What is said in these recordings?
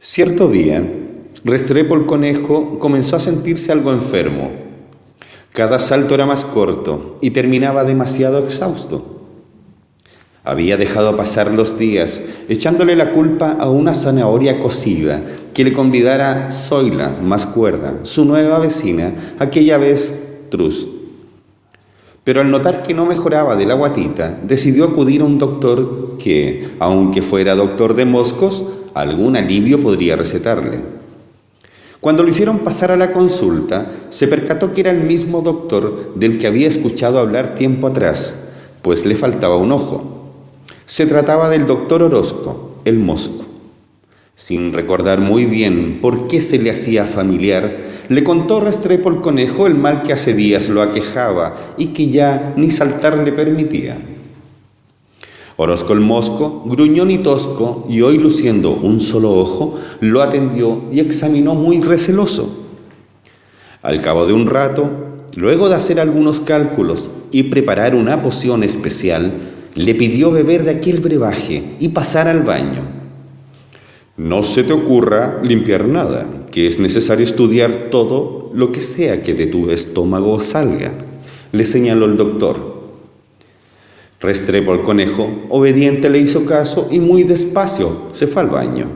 Cierto día, Restrepo el conejo comenzó a sentirse algo enfermo. Cada salto era más corto y terminaba demasiado exhausto. Había dejado pasar los días echándole la culpa a una zanahoria cocida que le convidara Zoila, más cuerda, su nueva vecina, aquella vez Trus. Pero al notar que no mejoraba de la guatita, decidió acudir a un doctor que, aunque fuera doctor de moscos, algún alivio podría recetarle. Cuando lo hicieron pasar a la consulta, se percató que era el mismo doctor del que había escuchado hablar tiempo atrás, pues le faltaba un ojo. Se trataba del doctor Orozco, el mosco. Sin recordar muy bien por qué se le hacía familiar, le contó Restrepo el conejo el mal que hace días lo aquejaba y que ya ni saltar le permitía. Orozco el Mosco, gruñón y tosco, y hoy luciendo un solo ojo, lo atendió y examinó muy receloso. Al cabo de un rato, luego de hacer algunos cálculos y preparar una poción especial, le pidió beber de aquel brebaje y pasar al baño. No se te ocurra limpiar nada, que es necesario estudiar todo lo que sea que de tu estómago salga, le señaló el doctor. Restrepo el conejo, obediente, le hizo caso y muy despacio se fue al baño.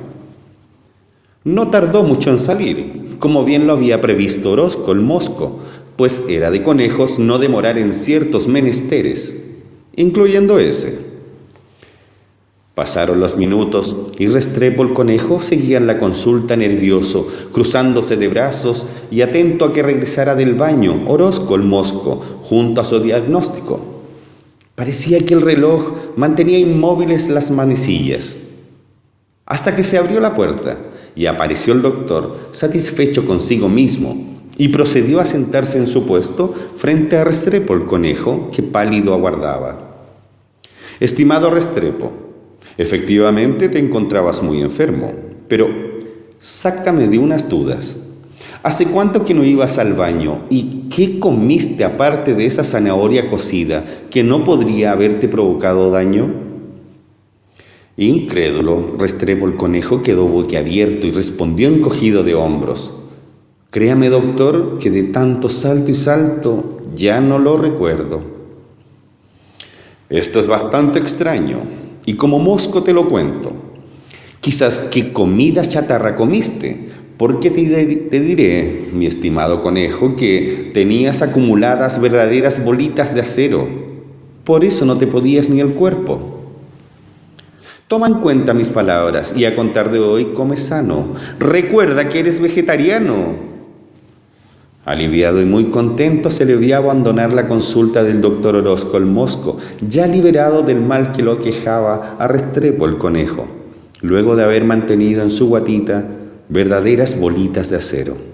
No tardó mucho en salir, como bien lo había previsto Orozco el mosco, pues era de conejos no demorar en ciertos menesteres, incluyendo ese. Pasaron los minutos y Restrepo el conejo seguía en la consulta nervioso, cruzándose de brazos y atento a que regresara del baño Orozco el mosco, junto a su diagnóstico. Parecía que el reloj mantenía inmóviles las manecillas. Hasta que se abrió la puerta y apareció el doctor, satisfecho consigo mismo, y procedió a sentarse en su puesto frente a Restrepo el conejo, que pálido aguardaba. Estimado Restrepo, efectivamente te encontrabas muy enfermo, pero sácame de unas dudas. ¿Hace cuánto que no ibas al baño? ¿Y qué comiste aparte de esa zanahoria cocida que no podría haberte provocado daño? Incrédulo, Restrepo el conejo quedó boquiabierto y respondió encogido de hombros. Créame, doctor, que de tanto salto y salto ya no lo recuerdo. Esto es bastante extraño, y como mosco te lo cuento. Quizás qué comida chatarra comiste, porque te, diré, mi estimado conejo, que tenías acumuladas verdaderas bolitas de acero. Por eso no te podías ni el cuerpo. Toma en cuenta mis palabras y a contar de hoy come sano. Recuerda que eres vegetariano. Aliviado y muy contento, se le vio abandonar la consulta del doctor Orozco el Mosco, ya liberado del mal que lo quejaba a Restrepo el conejo, luego de haber mantenido en su guatita verdaderas bolitas de acero.